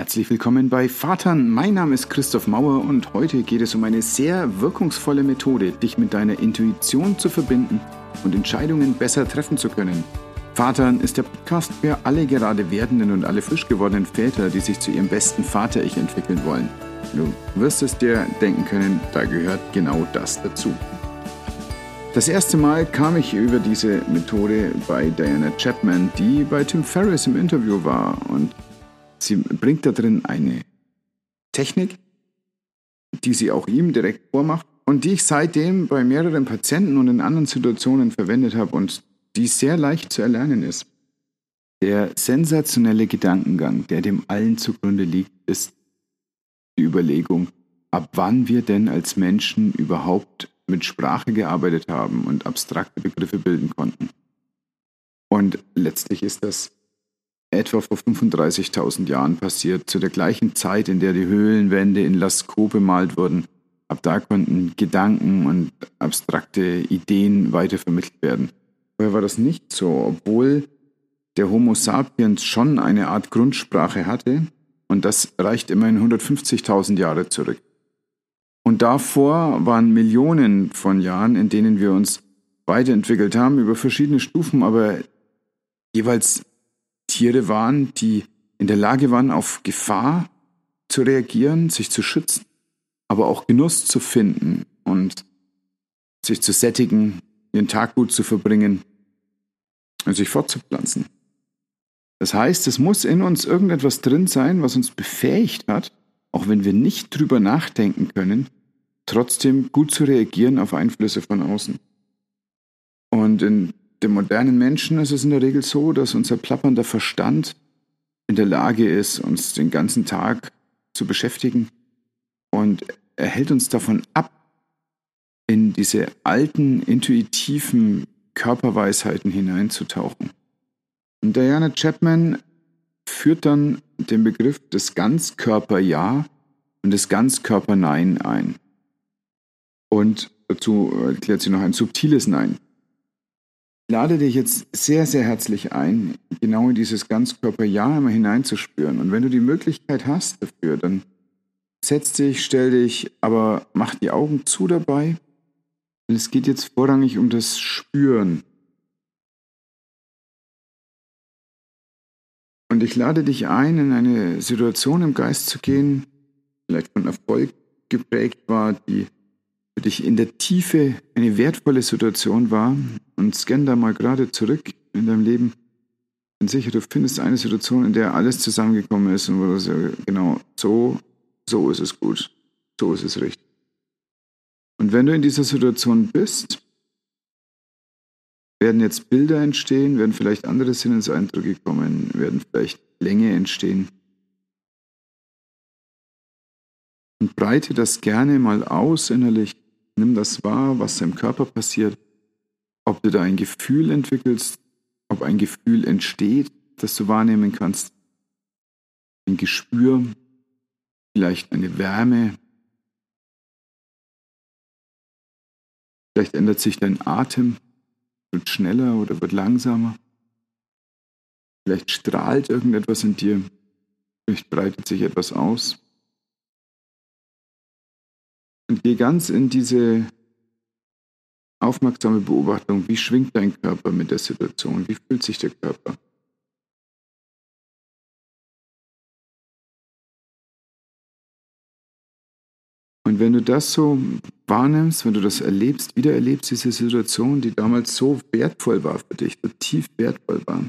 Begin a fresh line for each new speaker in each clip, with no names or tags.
Herzlich willkommen bei Vatern. Mein Name ist Christoph Mauer und heute geht es um eine sehr wirkungsvolle Methode, dich mit deiner Intuition zu verbinden und Entscheidungen besser treffen zu können. Vatern ist der Podcast für alle gerade werdenden und alle frisch gewordenen Väter, die sich zu ihrem besten Vater-Ich entwickeln wollen. Du wirst es dir denken können, da gehört genau das dazu. Das erste Mal kam ich über diese Methode bei Diana Chapman, die bei Tim Ferriss im Interview war und Sie bringt da drin eine Technik, die sie auch ihm direkt vormacht und die ich seitdem bei mehreren Patienten und in anderen Situationen verwendet habe und die sehr leicht zu erlernen ist. Der sensationelle Gedankengang, der dem allen zugrunde liegt, ist die Überlegung, ab wann wir denn als Menschen überhaupt mit Sprache gearbeitet haben und abstrakte Begriffe bilden konnten. Und letztlich ist das etwa vor 35.000 Jahren passiert, zu der gleichen Zeit, in der die Höhlenwände in Lascaux bemalt wurden. Ab da konnten Gedanken und abstrakte Ideen weitervermittelt werden. Vorher war das nicht so, obwohl der Homo sapiens schon eine Art Grundsprache hatte und das reicht immerhin 150.000 Jahre zurück. Und davor waren Millionen von Jahren, in denen wir uns weiterentwickelt haben über verschiedene Stufen, aber jeweils Tiere waren, die in der Lage waren, auf Gefahr zu reagieren, sich zu schützen, aber auch Genuss zu finden und sich zu sättigen, ihren Tag gut zu verbringen und sich fortzupflanzen. Das heißt, es muss in uns irgendetwas drin sein, was uns befähigt hat, auch wenn wir nicht drüber nachdenken können, trotzdem gut zu reagieren auf Einflüsse von außen. Und in dem modernen Menschen ist es in der Regel so, dass unser plappernder Verstand in der Lage ist, uns den ganzen Tag zu beschäftigen und er hält uns davon ab, in diese alten, intuitiven Körperweisheiten hineinzutauchen. Und Diana Chapman führt dann den Begriff des Ganzkörper-Ja und des Ganzkörper-Nein ein. Und dazu erklärt sie noch ein subtiles Nein lade dich jetzt sehr, sehr herzlich ein, genau in dieses Ganzkörper-Ja immer hineinzuspüren. Und wenn du die Möglichkeit hast dafür, dann setz dich, stell dich, aber mach die Augen zu dabei. Denn es geht jetzt vorrangig um das Spüren. Und ich lade dich ein, in eine Situation im Geist zu gehen, vielleicht von Erfolg geprägt war, die für dich in der Tiefe eine wertvolle Situation war und scan da mal gerade zurück in deinem Leben. Bin sicher, du findest eine Situation, in der alles zusammengekommen ist und wo du sagst, genau, so, so ist es gut, so ist es richtig. Und wenn du in dieser Situation bist, werden jetzt Bilder entstehen, werden vielleicht andere Sinneseindrücke kommen, werden vielleicht Länge entstehen. Und breite das gerne mal aus innerlich Nimm das wahr, was im Körper passiert, ob du da ein Gefühl entwickelst, ob ein Gefühl entsteht, das du wahrnehmen kannst. Ein Gespür, vielleicht eine Wärme. Vielleicht ändert sich dein Atem, wird schneller oder wird langsamer. Vielleicht strahlt irgendetwas in dir, vielleicht breitet sich etwas aus. Und geh ganz in diese aufmerksame Beobachtung, wie schwingt dein Körper mit der Situation, wie fühlt sich der Körper. Und wenn du das so wahrnimmst, wenn du das erlebst, wieder erlebst, diese Situation, die damals so wertvoll war für dich, so tief wertvoll war,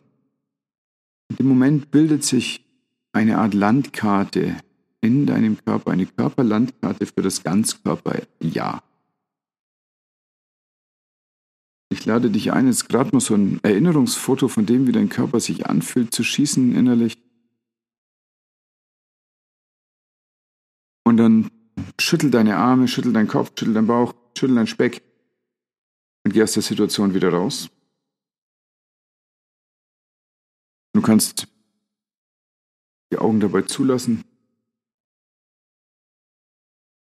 in dem Moment bildet sich eine Art Landkarte in deinem Körper eine Körperlandkarte für das Ganzkörper-Ja. Ich lade dich ein, jetzt gerade mal so ein Erinnerungsfoto von dem, wie dein Körper sich anfühlt, zu schießen innerlich. Und dann schüttel deine Arme, schüttel deinen Kopf, schüttel deinen Bauch, schüttel deinen Speck und geh aus der Situation wieder raus. Du kannst die Augen dabei zulassen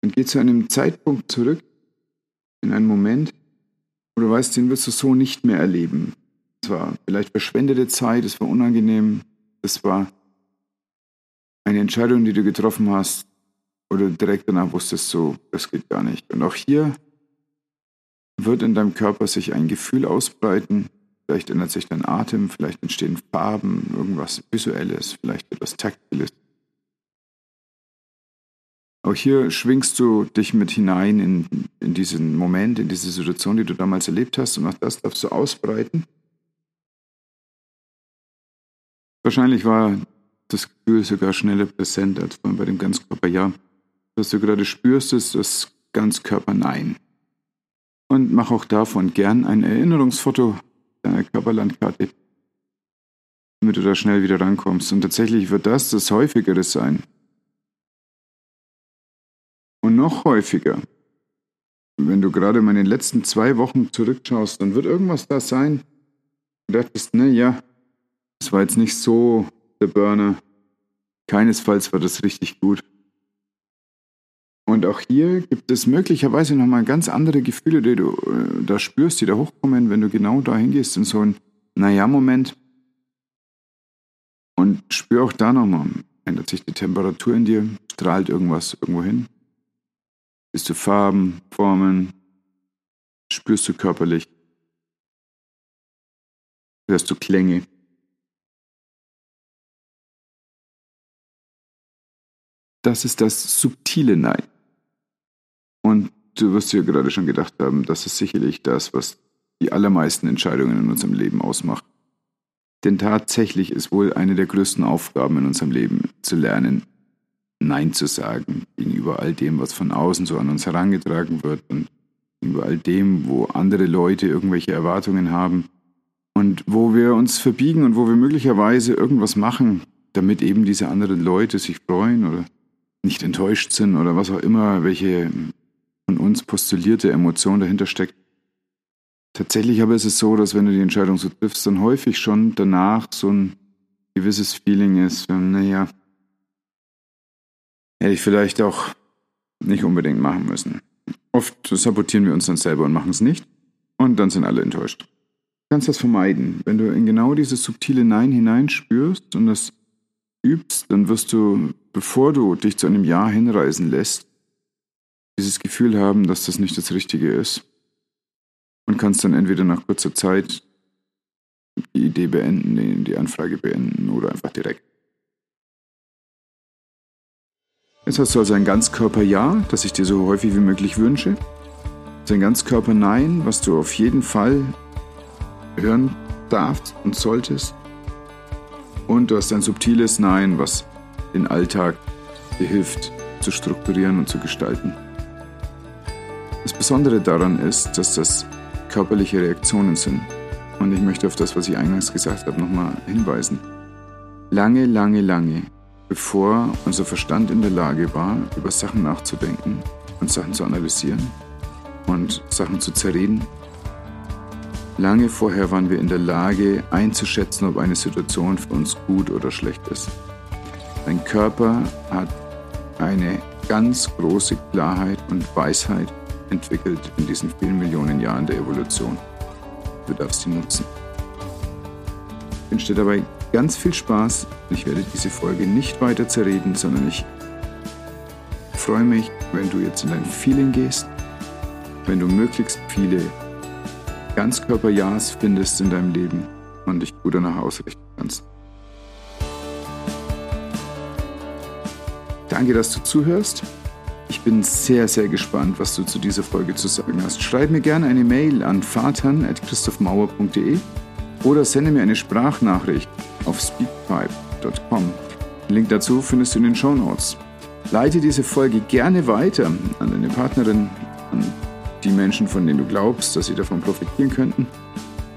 und geh zu einem Zeitpunkt zurück, in einen Moment, wo du weißt, den wirst du so nicht mehr erleben. Es war vielleicht verschwendete Zeit, es war unangenehm, es war eine Entscheidung, die du getroffen hast, oder direkt danach wusstest so, das geht gar nicht. Und auch hier wird in deinem Körper sich ein Gefühl ausbreiten. Vielleicht ändert sich dein Atem, vielleicht entstehen Farben, irgendwas Visuelles, vielleicht etwas Taktiles. Auch hier schwingst du dich mit hinein in, in diesen Moment, in diese Situation, die du damals erlebt hast, und auch das darfst du ausbreiten. Wahrscheinlich war das Gefühl sogar schneller präsent als bei dem Ganzkörper-Ja. Was du gerade spürst, ist das Ganzkörper-Nein. Und mach auch davon gern ein Erinnerungsfoto deiner Körperlandkarte, damit du da schnell wieder rankommst. Und tatsächlich wird das das Häufigere sein. Noch häufiger, wenn du gerade mal in den letzten zwei Wochen zurückschaust, dann wird irgendwas da sein. Du dachtest, ne, ja, das war jetzt nicht so der Burner. Keinesfalls war das richtig gut. Und auch hier gibt es möglicherweise nochmal ganz andere Gefühle, die du äh, da spürst, die da hochkommen, wenn du genau da hingehst in so einen Naja-Moment. Und spür auch da nochmal, ändert sich die Temperatur in dir, strahlt irgendwas irgendwo hin. Bist du Farben, Formen, spürst du körperlich, hörst du Klänge. Das ist das subtile Nein. Und du wirst dir gerade schon gedacht haben, das ist sicherlich das, was die allermeisten Entscheidungen in unserem Leben ausmacht. Denn tatsächlich ist wohl eine der größten Aufgaben in unserem Leben zu lernen, Nein zu sagen gegenüber all dem, was von außen so an uns herangetragen wird und gegenüber all dem, wo andere Leute irgendwelche Erwartungen haben und wo wir uns verbiegen und wo wir möglicherweise irgendwas machen, damit eben diese anderen Leute sich freuen oder nicht enttäuscht sind oder was auch immer, welche von uns postulierte Emotion dahinter steckt. Tatsächlich aber ist es so, dass wenn du die Entscheidung so triffst, dann häufig schon danach so ein gewisses Feeling ist, naja, hätte ich vielleicht auch nicht unbedingt machen müssen. Oft sabotieren wir uns dann selber und machen es nicht und dann sind alle enttäuscht. Du kannst das vermeiden. Wenn du in genau dieses subtile Nein hineinspürst und das übst, dann wirst du, bevor du dich zu einem Ja hinreißen lässt, dieses Gefühl haben, dass das nicht das Richtige ist. Und kannst dann entweder nach kurzer Zeit die Idee beenden, die Anfrage beenden oder einfach direkt. Jetzt hast du also ein Ganzkörper-Ja, das ich dir so häufig wie möglich wünsche. Ein Ganzkörper-Nein, was du auf jeden Fall hören darfst und solltest. Und du hast ein subtiles Nein, was den Alltag dir hilft zu strukturieren und zu gestalten. Das Besondere daran ist, dass das körperliche Reaktionen sind. Und ich möchte auf das, was ich eingangs gesagt habe, nochmal hinweisen. Lange, lange, lange, bevor unser Verstand in der Lage war, über Sachen nachzudenken und Sachen zu analysieren und Sachen zu zerreden, lange vorher waren wir in der Lage einzuschätzen, ob eine Situation für uns gut oder schlecht ist. Dein Körper hat eine ganz große Klarheit und Weisheit entwickelt in diesen vielen Millionen Jahren der Evolution. Du darfst sie nutzen. Ich wünsche dir dabei ganz viel Spaß. Ich werde diese Folge nicht weiter zerreden, sondern ich freue mich, wenn du jetzt in dein Feeling gehst, wenn du möglichst viele Ganzkörper-Ja's findest in deinem Leben und dich gut danach ausrichten kannst. Danke, dass du zuhörst. Ich bin sehr, sehr gespannt, was du zu dieser Folge zu sagen hast. Schreib mir gerne eine Mail an vatern.christophmauer.de oder sende mir eine Sprachnachricht auf speakpipe.com. Den Link dazu findest du in den Show Notes. Leite diese Folge gerne weiter an deine Partnerin, an die Menschen, von denen du glaubst, dass sie davon profitieren könnten.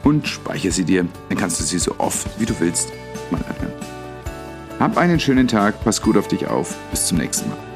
Und speichere sie dir, dann kannst du sie so oft wie du willst mal anhören. Hab einen schönen Tag, pass gut auf dich auf, bis zum nächsten Mal.